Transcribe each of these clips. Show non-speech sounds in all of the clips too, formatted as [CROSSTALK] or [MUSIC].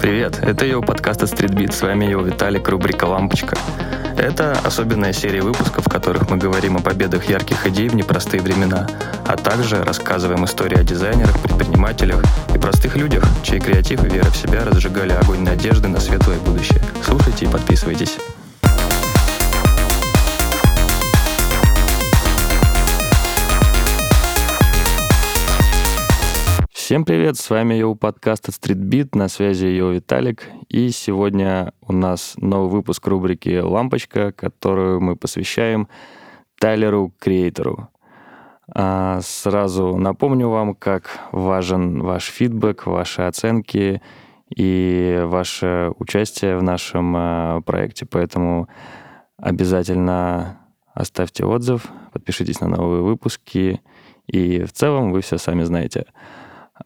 Привет, это его подкаст от Street С вами его Виталик, рубрика «Лампочка». Это особенная серия выпусков, в которых мы говорим о победах ярких идей в непростые времена, а также рассказываем истории о дизайнерах, предпринимателях и простых людях, чей креатив и вера в себя разжигали огонь надежды на светлое будущее. Слушайте и подписывайтесь. Всем привет, с вами Йоу подкаст от StreetBeat, на связи Йоу Виталик, и сегодня у нас новый выпуск рубрики «Лампочка», которую мы посвящаем Тайлеру Креатору. А сразу напомню вам, как важен ваш фидбэк, ваши оценки и ваше участие в нашем а, проекте, поэтому обязательно оставьте отзыв, подпишитесь на новые выпуски, и в целом вы все сами знаете –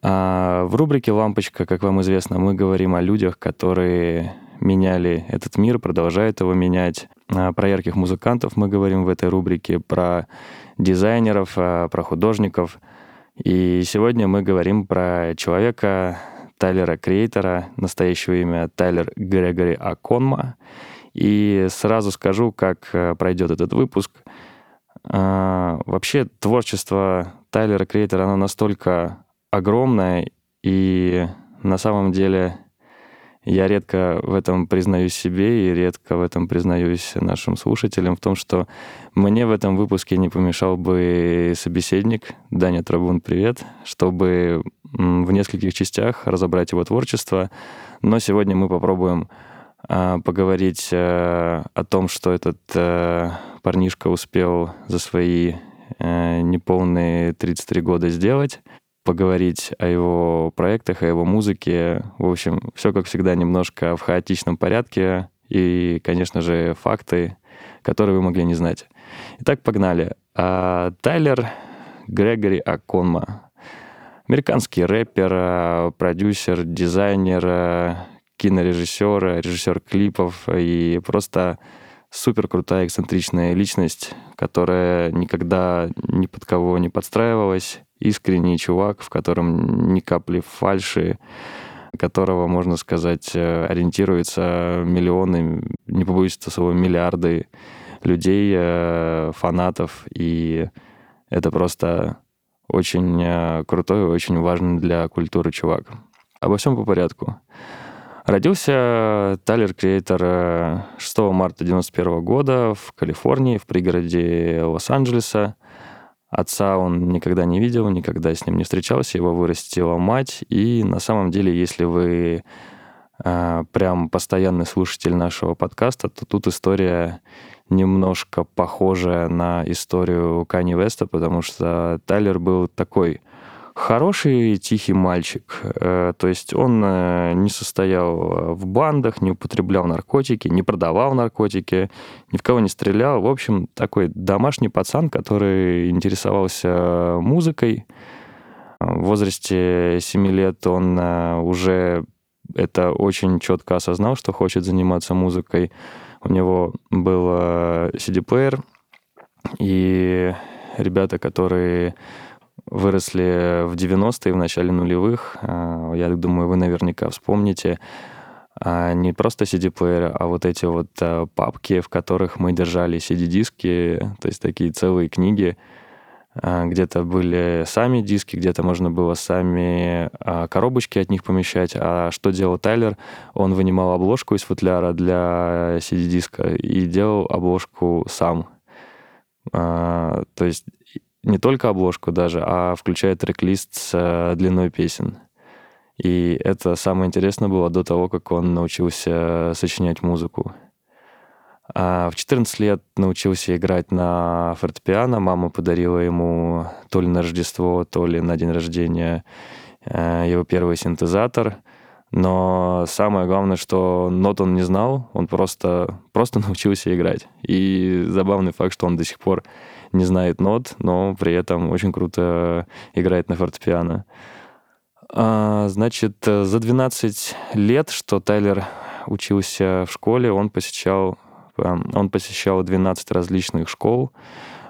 в рубрике «Лампочка», как вам известно, мы говорим о людях, которые меняли этот мир, продолжают его менять. А про ярких музыкантов мы говорим в этой рубрике, про дизайнеров, а, про художников. И сегодня мы говорим про человека Тайлера Креатора, настоящее имя Тайлер Грегори Аконма. И сразу скажу, как а, пройдет этот выпуск. Вообще творчество Тайлера Креатора, оно настолько огромная, и на самом деле я редко в этом признаюсь себе и редко в этом признаюсь нашим слушателям, в том, что мне в этом выпуске не помешал бы собеседник, Даня Трабун, привет, чтобы в нескольких частях разобрать его творчество. Но сегодня мы попробуем а, поговорить а, о том, что этот а, парнишка успел за свои неполные 33 года сделать поговорить о его проектах, о его музыке. В общем, все, как всегда, немножко в хаотичном порядке. И, конечно же, факты, которые вы могли не знать. Итак, погнали. А, Тайлер Грегори Аконма. Американский рэпер, продюсер, дизайнер, кинорежиссер, режиссер клипов и просто супер крутая эксцентричная личность, которая никогда ни под кого не подстраивалась, искренний чувак, в котором ни капли фальши, которого, можно сказать, э, ориентируются миллионы, не побоюсь этого слова, миллиарды людей, э, фанатов, и это просто очень э, крутой и очень важный для культуры чувак. Обо всем по порядку. Родился Тайлер Креатор 6 марта 1991 года в Калифорнии, в пригороде Лос-Анджелеса. Отца он никогда не видел, никогда с ним не встречался, его вырастила мать. И на самом деле, если вы э, прям постоянный слушатель нашего подкаста, то тут история немножко похожая на историю Кани Веста, потому что Тайлер был такой хороший тихий мальчик. Э, то есть он э, не состоял в бандах, не употреблял наркотики, не продавал наркотики, ни в кого не стрелял. В общем, такой домашний пацан, который интересовался музыкой. В возрасте 7 лет он э, уже это очень четко осознал, что хочет заниматься музыкой. У него был CD-плеер, и ребята, которые выросли в 90-е, в начале нулевых. А, я думаю, вы наверняка вспомните а, не просто CD-плееры, а вот эти вот а, папки, в которых мы держали CD-диски, то есть такие целые книги. Где-то были сами диски, где-то можно было сами коробочки от них помещать. А что делал Тайлер? Он вынимал обложку из футляра для CD-диска и делал обложку сам. То есть не только обложку даже, а включает трек-лист с э, длиной песен. И это самое интересное было до того, как он научился сочинять музыку. А в 14 лет научился играть на фортепиано. Мама подарила ему то ли на Рождество, то ли на день рождения э, его первый синтезатор. Но самое главное, что нот он не знал, он просто, просто [LAUGHS] научился играть. И забавный факт, что он до сих пор не знает нот, но при этом очень круто играет на фортепиано. А, значит, за 12 лет, что Тайлер учился в школе, он посещал, он посещал 12 различных школ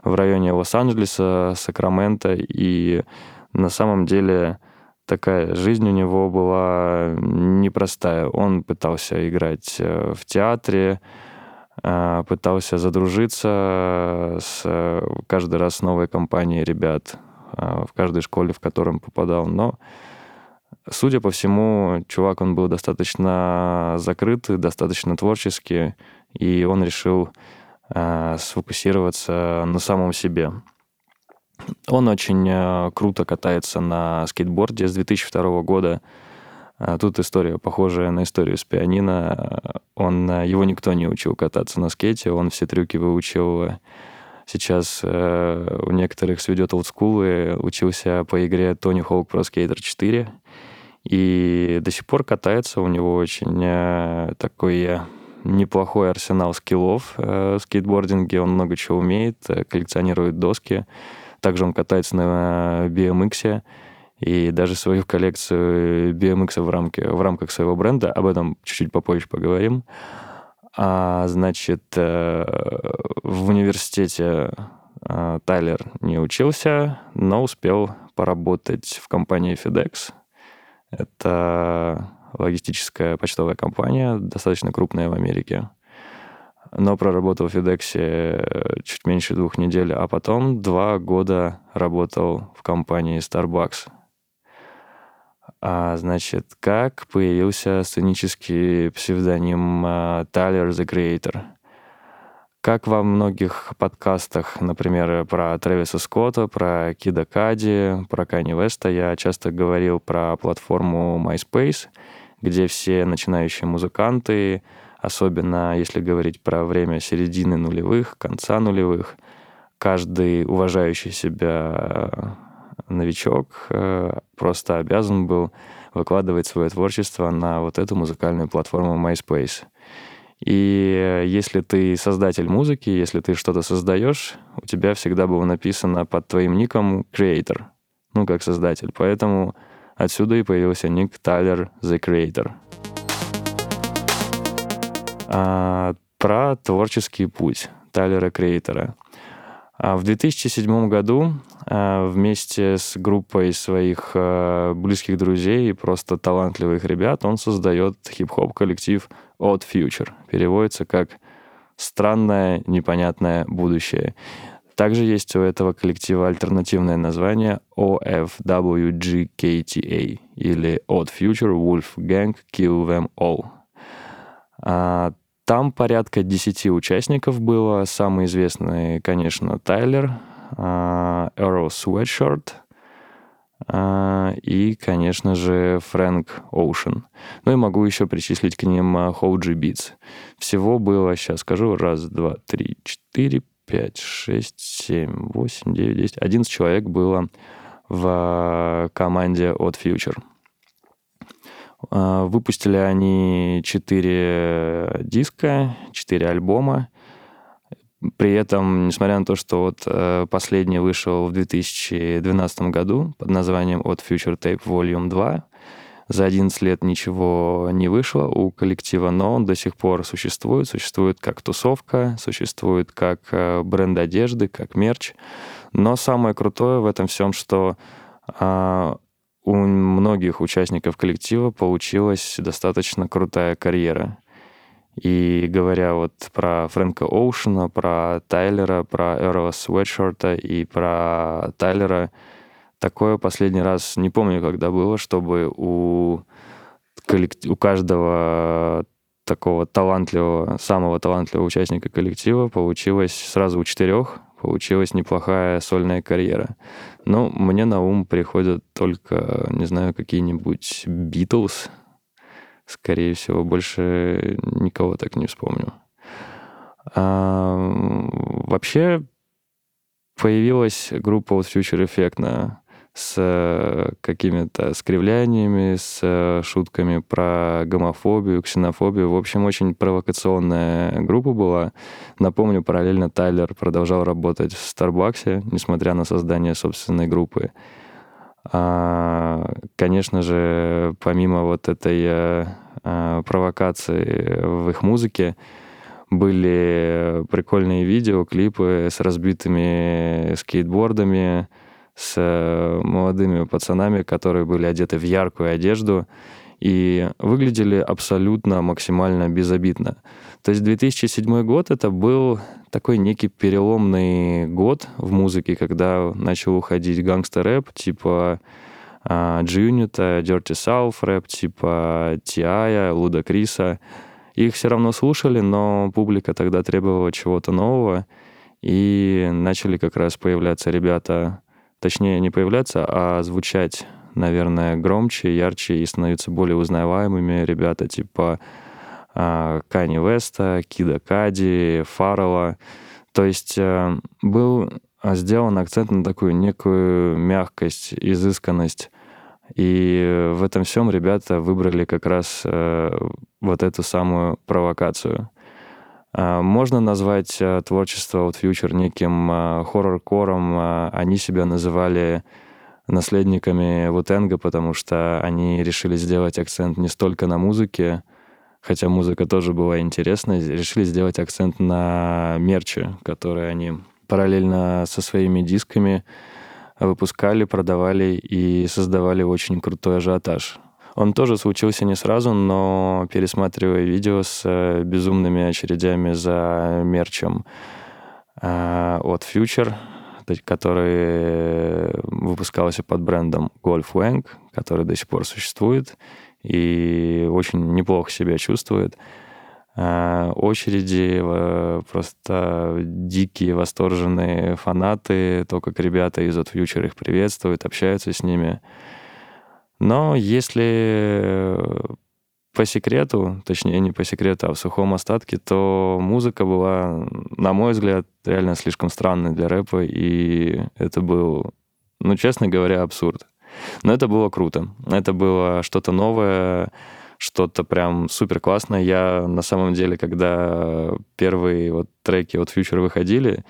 в районе Лос-Анджелеса, Сакрамента, и на самом деле такая жизнь у него была непростая. Он пытался играть э, в театре, э, пытался задружиться с каждый раз новой компанией ребят в каждой школе, в котором попадал. Но, судя по всему, чувак, он был достаточно закрытый, достаточно творческий, и он решил сфокусироваться на самом себе. Он очень э, круто катается на скейтборде с 2002 года. А тут история похожая на историю с пианино. Он, э, его никто не учил кататься на скейте, он все трюки выучил. Сейчас э, у некоторых сведет олдскулы, учился по игре Tony Hawk Pro Skater 4. И до сих пор катается, у него очень э, такой э, неплохой арсенал скиллов э, в скейтбординге, он много чего умеет, э, коллекционирует доски. Также он катается на BMX, и даже свою коллекцию BMX в, рамке, в рамках своего бренда, об этом чуть-чуть попозже поговорим. А, значит, э, в университете э, Тайлер не учился, но успел поработать в компании FedEx. Это логистическая почтовая компания, достаточно крупная в Америке но проработал в FedEx э, чуть меньше двух недель, а потом два года работал в компании Starbucks. А, значит, как появился сценический псевдоним Tyler the Creator? Как во многих подкастах, например, про Трэвиса Скотта, про Кида Кади, про Кани Веста, я часто говорил про платформу MySpace, где все начинающие музыканты особенно если говорить про время середины нулевых, конца нулевых. Каждый уважающий себя э, новичок э, просто обязан был выкладывать свое творчество на вот эту музыкальную платформу MySpace. И если ты создатель музыки, если ты что-то создаешь, у тебя всегда было написано под твоим ником Creator, ну, как создатель. Поэтому отсюда и появился ник Tyler The Creator а, про творческий путь Тайлера Крейтера. А в 2007 году а, вместе с группой своих а, близких друзей и просто талантливых ребят он создает хип-хоп коллектив Odd Future. Переводится как «странное, непонятное будущее». Также есть у этого коллектива альтернативное название OFWGKTA или Odd Future Wolf Gang Kill Them All. А, там порядка 10 участников было. Самый известный, конечно, Тайлер, а, Эрл Sweatshirt а, и, конечно же, Фрэнк Оушен. Ну и могу еще причислить к ним Хоуджи Битс. Всего было, сейчас скажу, раз, два, три, четыре, пять, шесть, семь, восемь, девять, десять. Одиннадцать человек было в команде от Future. А, выпустили они четыре диска, четыре альбома. При этом, несмотря на то, что вот э, последний вышел в 2012 году под названием «От Future Tape Volume 2», за 11 лет ничего не вышло у коллектива, но он до сих пор существует. Существует как тусовка, существует как э, бренд одежды, как мерч. Но самое крутое в этом всем, что а, у многих участников коллектива получилась достаточно крутая карьера. И говоря вот про Фрэнка Оушена, про Тайлера, про Эрла Свэтшорта и про Тайлера, такое последний раз не помню, когда было, чтобы у, коллектив, у каждого такого талантливого, самого талантливого участника коллектива получилось сразу у четырех получилась неплохая сольная карьера. Но мне на ум приходят только, не знаю, какие-нибудь Битлз. Скорее всего, больше никого так не вспомню. А, вообще появилась группа вот Future Effect на с э, какими-то скривляниями, с э, шутками про гомофобию, ксенофобию. В общем, очень провокационная группа была. Напомню, параллельно Тайлер продолжал работать в Старбаксе, несмотря на создание собственной группы. А, конечно же, помимо вот этой а, провокации в их музыке, были прикольные видео, клипы с разбитыми скейтбордами, с э, молодыми пацанами, которые были одеты в яркую одежду и выглядели абсолютно максимально безобидно. То есть 2007 год это был такой некий переломный год в музыке, когда начал уходить гангстер-рэп, типа G-Unit, Dirty South рэп, типа T.I., Луда Криса. Их все равно слушали, но публика тогда требовала чего-то нового, и начали как раз появляться ребята, точнее не появляться, а звучать, наверное, громче, ярче и становиться более узнаваемыми ребята типа а, Кани Веста, Кида Кади, Фаррелла. То есть э, был сделан акцент на такую некую мягкость, изысканность. И в этом всем ребята выбрали как раз э, вот эту самую провокацию. А, можно назвать э, творчество от Future неким хоррор-кором. Они себя называли наследниками Вутенга, потому что они решили сделать акцент не столько на музыке, хотя музыка тоже была интересной, решили сделать акцент на мерче, который они параллельно со своими дисками выпускали, продавали и создавали очень крутой ажиотаж. Он тоже случился не сразу, но пересматривая видео с э, безумными очередями за мерчем э, от Future, который выпускался под брендом Golf Wang, который до сих пор существует, и очень неплохо себя чувствует. А, очереди, просто дикие, восторженные фанаты, то, как ребята из от Future их приветствуют, общаются с ними. Но если по секрету, точнее не по секрету, а в сухом остатке, то музыка была, на мой взгляд, реально слишком странной для рэпа, и это был, ну, честно говоря, абсурд. Но это было круто. Это было что-то новое, что-то прям супер классное. Я на самом деле, когда первые вот треки от Future выходили,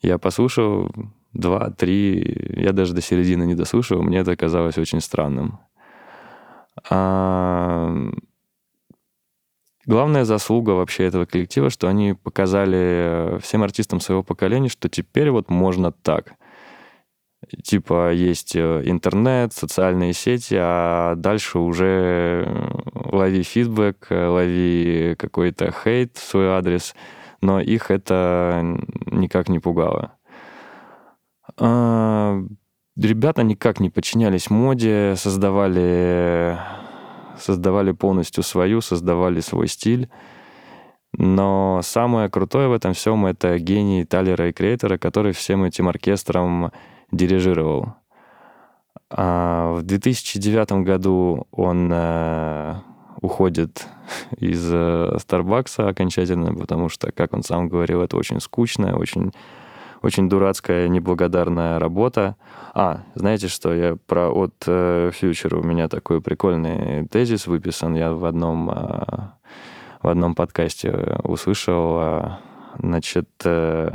я послушал два, три, я даже до середины не дослушал, мне это казалось очень странным. А... Главная заслуга вообще этого коллектива, что они показали всем артистам своего поколения, что теперь вот можно так — типа есть э, интернет, социальные сети, а дальше уже э, лови фидбэк, э, лови какой-то хейт в свой адрес, но их это никак не пугало. А, ребята никак не подчинялись моде, создавали, создавали полностью свою, создавали свой стиль. Но самое крутое в этом всем — это гений Талера и Креатора, который всем этим оркестром дирижировал. А в 2009 году он э, уходит [LAUGHS] из э, Старбакса окончательно, потому что, как он сам говорил, это очень скучная, очень, очень дурацкая, неблагодарная работа. А, знаете что, я про от э, Future у меня такой прикольный тезис выписан, я в одном, э, в одном подкасте услышал, э, значит, э,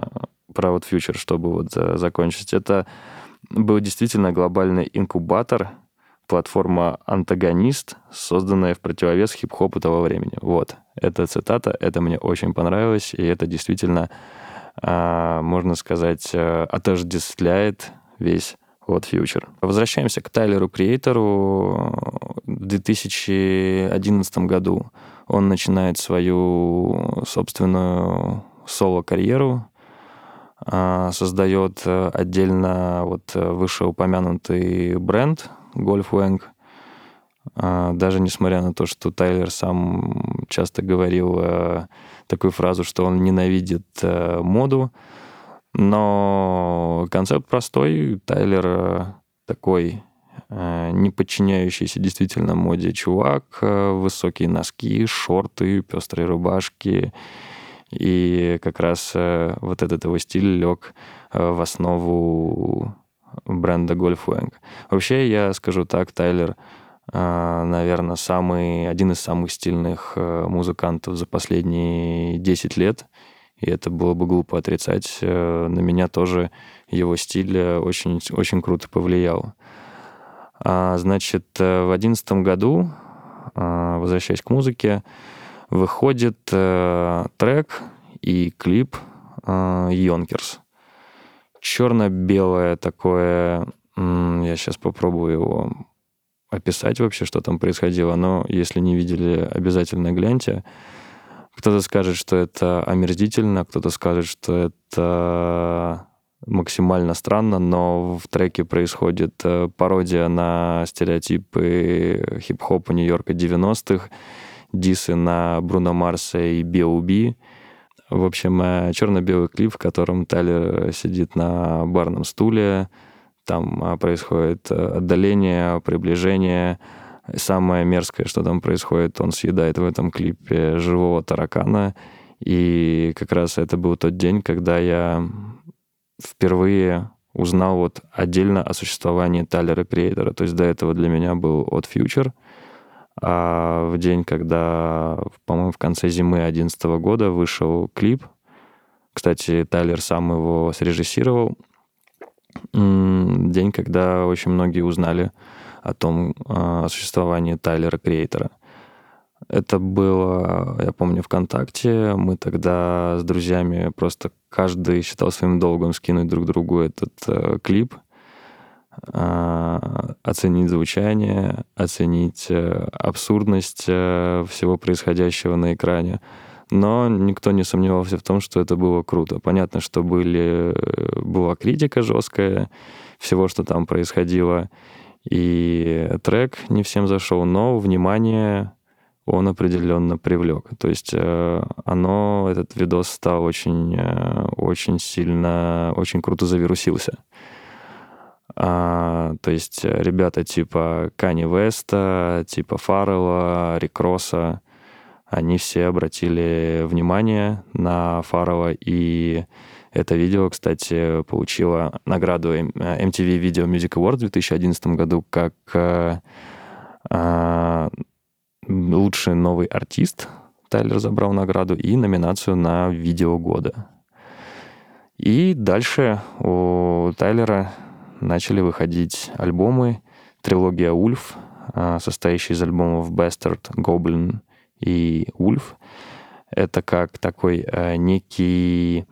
про вот Future, чтобы вот закончить. Это был действительно глобальный инкубатор, платформа «Антагонист», созданная в противовес хип-хопу того времени. Вот, это цитата, это мне очень понравилось, и это действительно, можно сказать, э, отождествляет весь вот Future. Возвращаемся к Тайлеру Креатору. В 2011 году он начинает свою собственную соло-карьеру, а, создает э, отдельно вот э, вышеупомянутый бренд Golf Wang. А, даже несмотря на то, что Тайлер сам часто говорил э, такую фразу, что он ненавидит моду, но концепт простой. Тайлер такой не подчиняющийся действительно моде чувак, высокие носки, шорты, пестрые рубашки, и как раз э, вот этот его стиль лег э, в основу бренда Golf Wang. Вообще, я скажу так, Тайлер, э, наверное, самый, один из самых стильных музыкантов за последние 10 лет. И это было бы глупо отрицать. На меня тоже его стиль очень, очень круто повлиял. А, значит, в одиннадцатом году, возвращаясь к музыке, выходит э, трек и клип э, «Йонкерс». черно-белое такое... Я сейчас попробую его описать вообще, что там происходило, но если не видели, обязательно гляньте. Кто-то скажет, что это омерзительно, кто-то скажет, что это максимально странно, но в треке происходит э, пародия на стереотипы хип-хопа Нью-Йорка 90-х, дисы на Бруно Марса и B.O.B. В общем, э, черно-белый клип, в котором Тайлер сидит на барном стуле, там э, происходит отдаление, приближение. Самое мерзкое, что там происходит, он съедает в этом клипе живого таракана. И как раз это был тот день, когда я впервые узнал вот отдельно о существовании Тайлера Креатора. То есть до этого для меня был от Future. А в день, когда, по-моему, в конце зимы 2011 года вышел клип, кстати, Тайлер сам его срежиссировал, день, когда очень многие узнали о том, о существовании Тайлера Креатора — это было, я помню, ВКонтакте. Мы тогда с друзьями просто каждый считал своим долгом скинуть друг другу этот э, клип, э, оценить звучание, оценить э, абсурдность э, всего происходящего на экране. Но никто не сомневался в том, что это было круто. Понятно, что были, э, была критика жесткая всего, что там происходило. И трек не всем зашел, но внимание он определенно привлек. То есть э, оно, этот видос стал очень, э, очень сильно, очень круто завирусился. А, то есть ребята типа Кани Веста, типа Фаррелла, Рикроса, они все обратили внимание на Фаррелла, и это видео, кстати, получило награду MTV Video Music Awards в 2011 году как а, лучший новый артист. Тайлер забрал награду и номинацию на видео года. И дальше у Тайлера начали выходить альбомы. Трилогия Ульф, а, состоящая из альбомов Bastard, Goblin и Ульф. Это как такой э, некий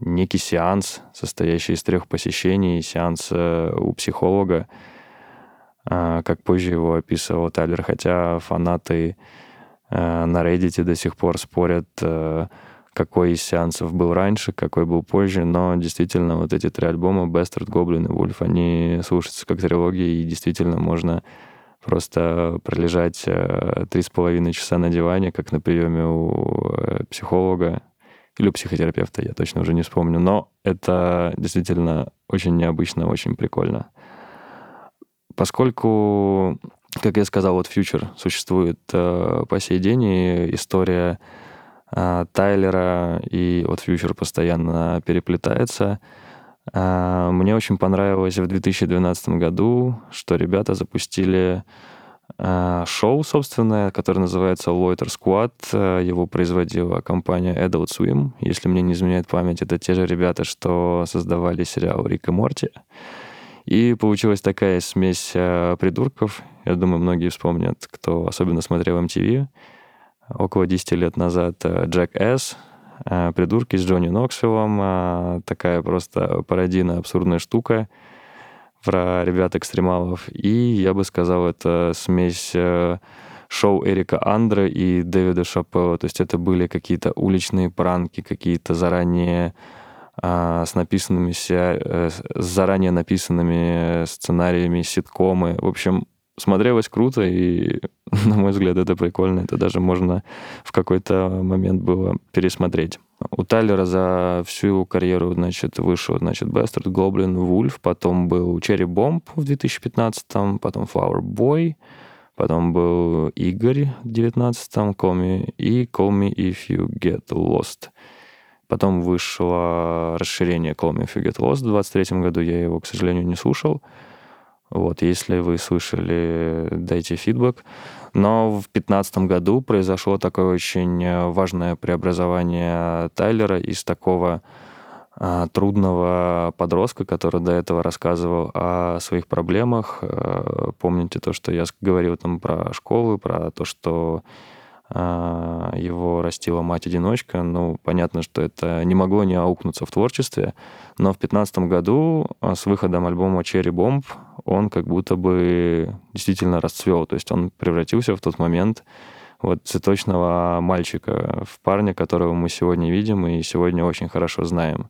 некий сеанс, состоящий из трех посещений, сеанс э, у психолога, а, как позже его описывал Тайлер, хотя фанаты э, на Reddit до сих пор спорят, э, какой из сеансов был раньше, какой был позже, но действительно вот эти три альбома Bastard, Goblin и Wolf, они слушаются как трилогии, и действительно можно просто пролежать э, три с половиной часа на диване, как на приеме у психолога или у психотерапевта, я точно уже не вспомню, но это действительно очень необычно, очень прикольно. Поскольку, как я сказал, вот Future существует э, по сей день, и история э, Тайлера и вот Future постоянно переплетается, э, мне очень понравилось в 2012 году, что ребята запустили э, шоу собственное, которое называется Loiter Squad. Его производила компания Adult Swim. Если мне не изменяет память, это те же ребята, что создавали сериал «Рик и Морти». И получилась такая смесь э, придурков. Я думаю, многие вспомнят, кто особенно смотрел MTV около 10 лет назад. Джек С. Э, придурки с Джонни Ноксвиллом. Такая просто пародийная, абсурдная штука про ребят-экстремалов. И я бы сказал, это смесь шоу Эрика Андре и Дэвида Шапелла. То есть это были какие-то уличные пранки, какие-то заранее с написанными, э, с заранее написанными сценариями, ситкомы. В общем, смотрелось круто, и, [LAUGHS] на мой взгляд, это прикольно. Это даже можно в какой-то момент было пересмотреть. У Тайлера за всю его карьеру, значит, вышел, значит, Bastard, Goblin, Wolf, потом был Cherry Bomb в 2015, потом Flower Boy, потом был Игорь в 2019, Call Me, и Call Me If You Get Lost. Потом вышло расширение Call Me If You Get Lost в 23 году. Я его, к сожалению, не слушал. Вот, если вы слышали, дайте фидбэк. Но в 2015 году произошло такое очень важное преобразование Тайлера из такого а, трудного подростка, который до этого рассказывал о своих проблемах. А, помните то, что я говорил там про школу, про то, что а, его растила мать-одиночка. Ну, понятно, что это не могло не аукнуться в творчестве. Но в 2015 году с выходом альбома Cherry Bomb он как будто бы действительно расцвел. То есть он превратился в тот момент вот цветочного мальчика в парня, которого мы сегодня видим и сегодня очень хорошо знаем.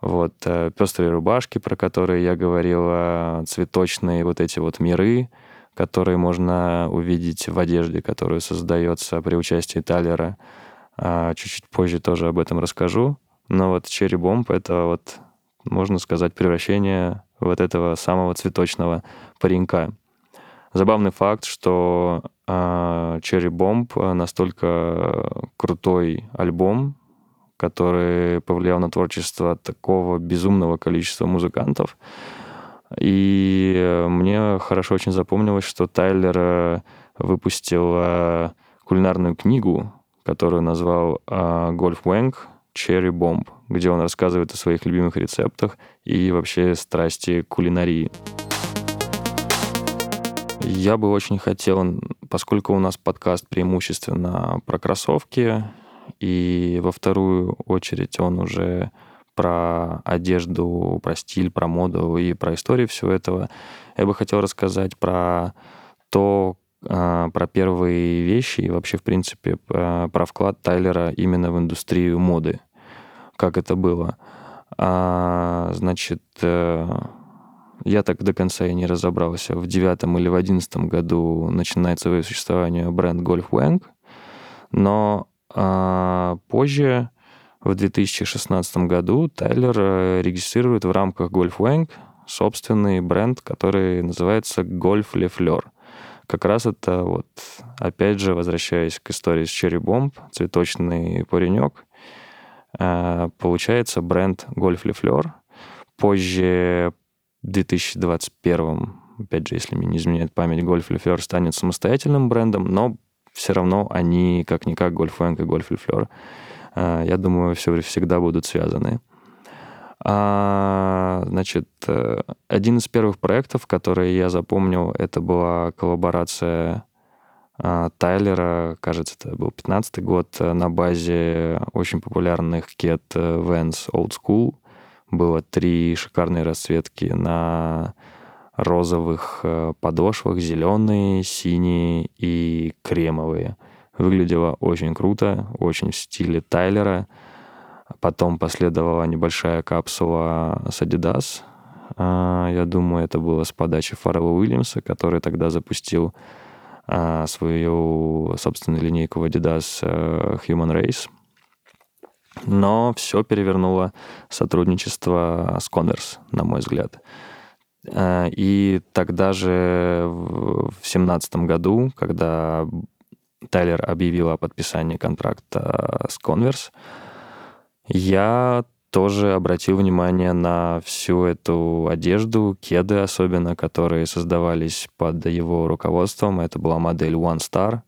Вот э, пестрые рубашки, про которые я говорил, э, цветочные вот эти вот миры, которые можно увидеть в одежде, которую создается при участии Талера. А, чуть-чуть позже тоже об этом расскажу. Но вот Cherry Bomb — это вот, можно сказать, превращение вот этого самого цветочного паренька. Забавный факт, что э, Cherry Bomb настолько крутой альбом, который повлиял на творчество такого безумного количества музыкантов, и мне хорошо очень запомнилось, что Тайлер э, выпустил кулинарную книгу, которую назвал «Гольф Вэнг. Cherry Bomb», где он рассказывает о своих любимых рецептах и вообще страсти кулинарии. Я бы очень хотел, поскольку у нас подкаст преимущественно про кроссовки, и во вторую очередь он уже про одежду, про стиль, про моду и про историю всего этого. Я бы хотел рассказать про то, а, про первые вещи и вообще, в принципе, про вклад Тайлера именно в индустрию моды. Как это было. А, значит, э, я так до конца и не разобрался. В девятом или в одиннадцатом году начинает свое существование бренд Golf Wang, но а, позже в 2016 году Тайлер э, регистрирует в рамках Golf Wang собственный бренд, который называется Golf Le Fleur. Как раз это вот, опять же, возвращаясь к истории с Cherry Bomb, цветочный паренек, получается бренд Golf Le Fleur. Позже, в 2021, опять же, если мне не изменяет память, Golf Le Fleur станет самостоятельным брендом, но все равно они, как-никак, Golf Wang и Golf Le Fleur а, я думаю, все всегда будут связаны. А, значит, э, один из первых проектов, которые я запомнил, это была коллаборация а, Тайлера, кажется, это был 15 год, э, на базе очень популярных кет э, Vans Old School. Было три шикарные расцветки на розовых подошвах, зеленые, синие и кремовые – Выглядело очень круто, очень в стиле Тайлера. Потом последовала небольшая капсула с Adidas. А, я думаю, это было с подачи Фаррелла Уильямса, который тогда запустил а, свою собственную линейку в Adidas э, Human Race. Но все перевернуло сотрудничество с Converse, на мой взгляд. А, и тогда же в 2017 году, когда Тайлер объявил о подписании контракта с Converse, я тоже обратил внимание на всю эту одежду, кеды особенно, которые создавались под его руководством. Это была модель One Star.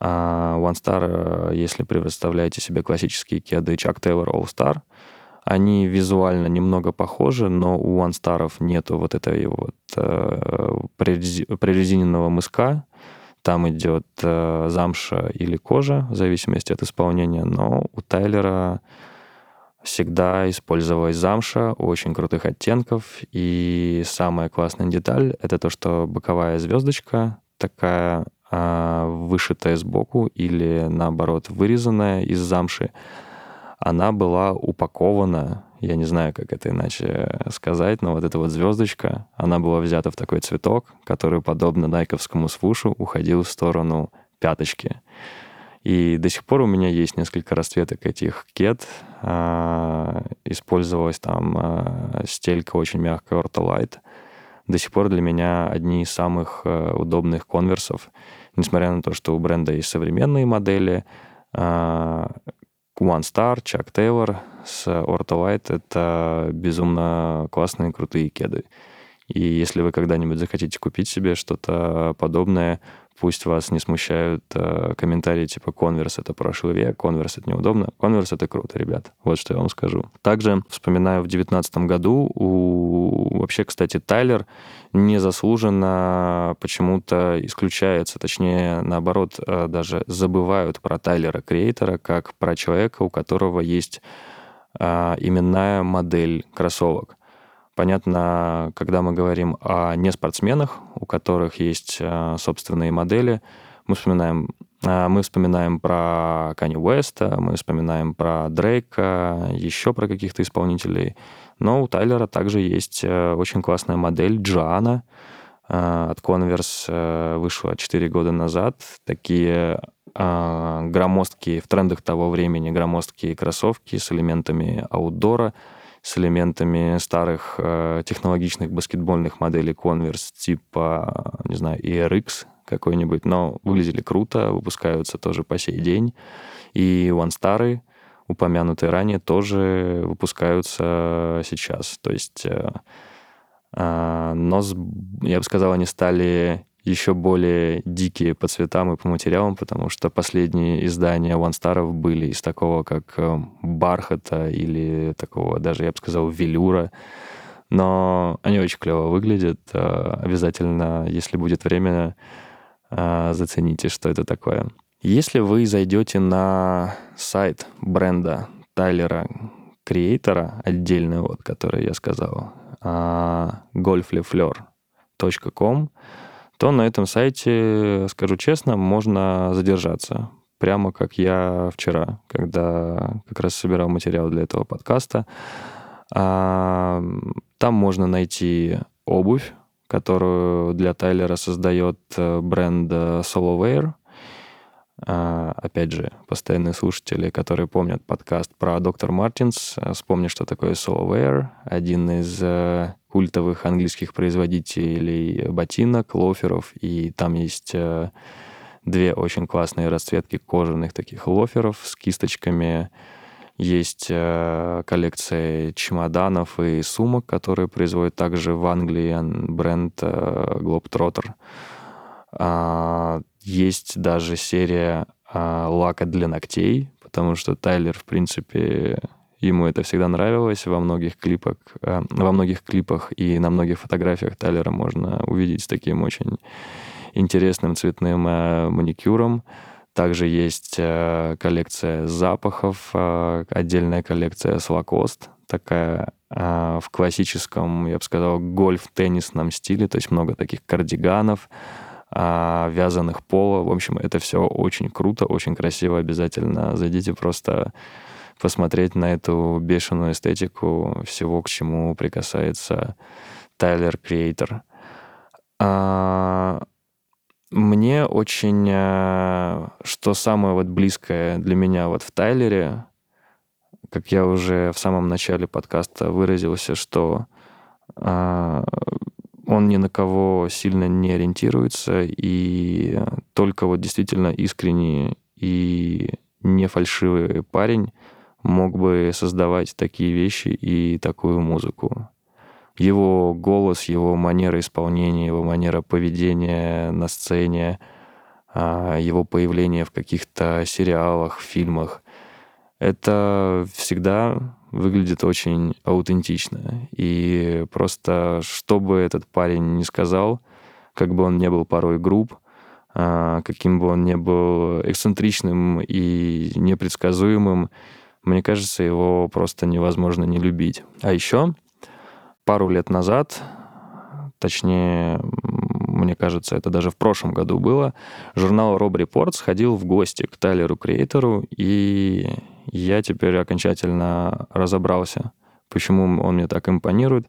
А One Star, если вы представляете себе классические кеды Chuck Taylor All Star, они визуально немного похожи, но у One Star нету вот этой вот э, прорезиненного мыска, там идет э, замша или кожа, в зависимости от исполнения, но у Тайлера всегда использовалась замша очень крутых оттенков. И самая классная деталь — это то, что боковая звездочка такая э, вышитая сбоку или, наоборот, вырезанная из замши, она была упакована я не знаю, как это иначе сказать, но вот эта вот звездочка, она была взята в такой цветок, который, подобно найковскому свушу, уходил в сторону пяточки. И до сих пор у меня есть несколько расцветок этих кет. А, использовалась там а, стелька очень мягкая Ortolite. До сих пор для меня одни из самых а, удобных конверсов. Несмотря на то, что у бренда есть современные модели, One Star, Chuck Taylor с Orto White — это безумно классные, крутые кеды. И если вы когда-нибудь захотите купить себе что-то подобное, пусть вас не смущают э, комментарии типа «Конверс — это прошлый век», «Конверс — это неудобно». «Конверс» — это круто, ребят. Вот что я вам скажу. Также вспоминаю в девятнадцатом году у... Вообще, кстати, Тайлер незаслуженно почему-то исключается, точнее, наоборот, э, даже забывают про Тайлера Креатора как про человека, у которого есть э, именная модель кроссовок. Понятно, когда мы говорим о неспортсменах, у которых есть э, собственные модели, мы вспоминаем, э, мы вспоминаем про Канни Уэста, мы вспоминаем про Дрейка, еще про каких-то исполнителей. Но у Тайлера также есть э, очень классная модель Джоана от Converse, вышла 4 года назад. Такие громоздкие, в трендах того времени громоздкие кроссовки с элементами аутдора — с элементами старых э, технологичных баскетбольных моделей Converse типа, не знаю, ERX какой-нибудь, но выглядели круто, выпускаются тоже по сей день. И One Star, упомянутые ранее, тоже выпускаются сейчас. То есть, э, э, но, я бы сказал, они стали еще более дикие по цветам и по материалам, потому что последние издания One Star были из такого, как э, бархата или такого даже, я бы сказал, велюра. Но они очень клево выглядят. Э, обязательно, если будет время, э, зацените, что это такое. Если вы зайдете на сайт бренда Тайлера Креатора, отдельный вот, который я сказал, golflefleur.com, то на этом сайте, скажу честно, можно задержаться. Прямо как я вчера, когда как раз собирал материал для этого подкаста. А, там можно найти обувь, которую для Тайлера создает э, бренд э, Soloware. А, опять же, постоянные слушатели, которые помнят подкаст про Доктор Мартинс, э, вспомнят, что такое Soloware, один из культовых английских производителей ботинок, лоферов, и там есть э, две очень классные расцветки кожаных таких лоферов с кисточками. Есть э, коллекция чемоданов и сумок, которые производит также в Англии бренд э, Globetrotter. Есть даже серия а, лака для ногтей, потому что Тайлер, в принципе, Ему это всегда нравилось. Во многих клипах, э, во многих клипах и на многих фотографиях Тайлера можно увидеть с таким очень интересным цветным э, маникюром. Также есть э, коллекция запахов, э, отдельная коллекция с Lacoste, такая э, в классическом, я бы сказал, гольф-теннисном стиле, то есть много таких кардиганов, э, вязаных пола. В общем, это все очень круто, очень красиво. Обязательно зайдите просто посмотреть на эту бешеную эстетику всего, к чему прикасается Тайлер Креатор. А, мне очень, а, что самое вот близкое для меня вот в Тайлере, как я уже в самом начале подкаста выразился, что а, он ни на кого сильно не ориентируется, и только вот действительно искренний и не фальшивый парень мог бы создавать такие вещи и такую музыку. Его голос, его манера исполнения, его манера поведения на сцене, а, его появление в каких-то сериалах, фильмах, это всегда выглядит очень аутентично. И просто, что бы этот парень ни сказал, как бы он не был порой груб, а, каким бы он ни был эксцентричным и непредсказуемым, мне кажется, его просто невозможно не любить. А еще пару лет назад, точнее, мне кажется, это даже в прошлом году было, журнал Rob Report сходил в гости к Тайлеру Креатору, и я теперь окончательно разобрался, почему он мне так импонирует.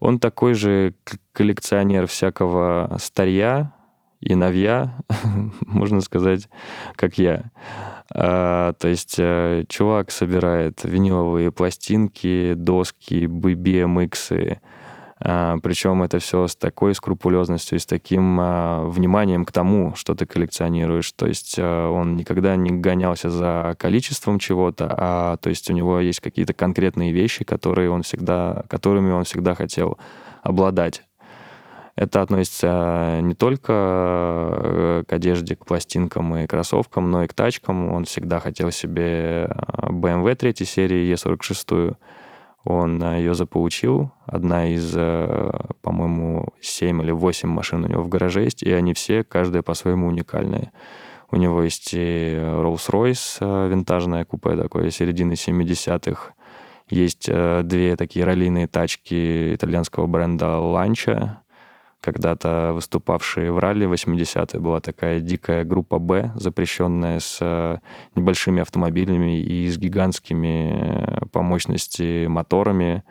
Он такой же коллекционер всякого старья и новья, [LAUGHS] можно сказать, как я. А, то есть э, чувак собирает виниловые пластинки, доски, BMX, причем это все с такой скрупулезностью и с таким а, вниманием к тому, что ты коллекционируешь. То есть а, он никогда не гонялся за количеством чего-то, а то есть у него есть какие-то конкретные вещи, которые он всегда, которыми он всегда хотел обладать. Это относится не только э, к одежде, к пластинкам и кроссовкам, но и к тачкам. Он всегда хотел себе BMW 3 серии E46. Он ее заполучил. Одна из, по-моему, 7 или 8 машин у него в гараже есть, и они все, каждая по-своему уникальные. У него есть и Rolls-Royce винтажное купе такое середины 70-х. Есть две такие раллийные тачки итальянского бренда Ланча когда-то выступавшие в ралли 80-е, была такая дикая группа «Б», запрещенная с э, небольшими автомобилями и с гигантскими э, по мощности моторами.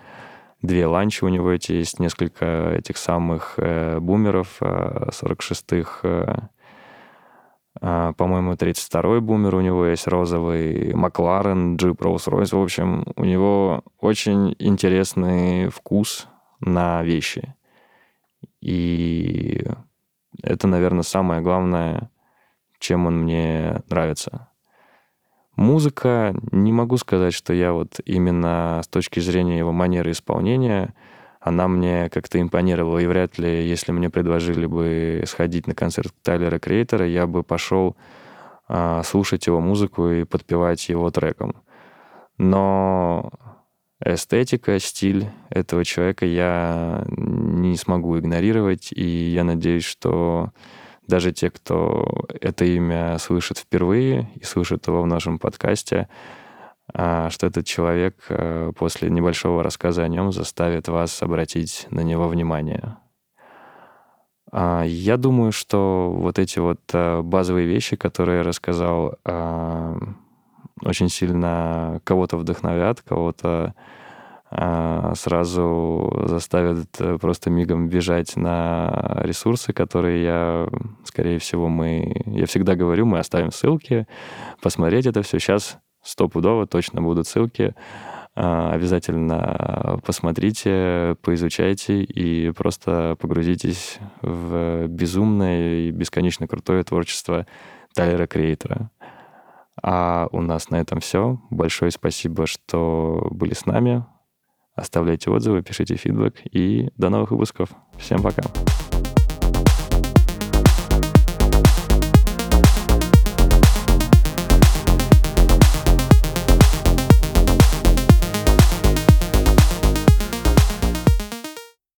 Две ланчи у него эти есть, несколько этих самых э, бумеров э, 46-х. Э, э, по-моему, 32-й бумер у него есть розовый, Макларен, джип Rolls-Royce. В общем, у него очень интересный вкус на вещи. И это, наверное, самое главное, чем он мне нравится. Музыка, не могу сказать, что я вот именно с точки зрения его манеры исполнения, она мне как-то импонировала, и вряд ли, если мне предложили бы сходить на концерт Тайлера Креатора, я бы пошел а, слушать его музыку и подпевать его треком. Но эстетика, стиль этого человека я не смогу игнорировать, и я надеюсь, что даже те, кто это имя слышит впервые и слышит его в нашем подкасте, а, что этот человек э, после небольшого рассказа о нем заставит вас обратить на него внимание. А, я думаю, что вот эти вот э, базовые вещи, которые я рассказал, а, очень сильно кого-то вдохновят, кого-то а, сразу заставят э, просто мигом бежать на ресурсы, которые я, скорее всего, мы... Я всегда говорю, мы оставим ссылки, посмотреть это все. Сейчас стопудово точно будут ссылки. А, обязательно посмотрите, поизучайте и просто погрузитесь в безумное и бесконечно крутое творчество Тайлера Креатора. А у нас на этом все. Большое спасибо, что были с нами. Оставляйте отзывы, пишите фидбэк и до новых выпусков. Всем пока.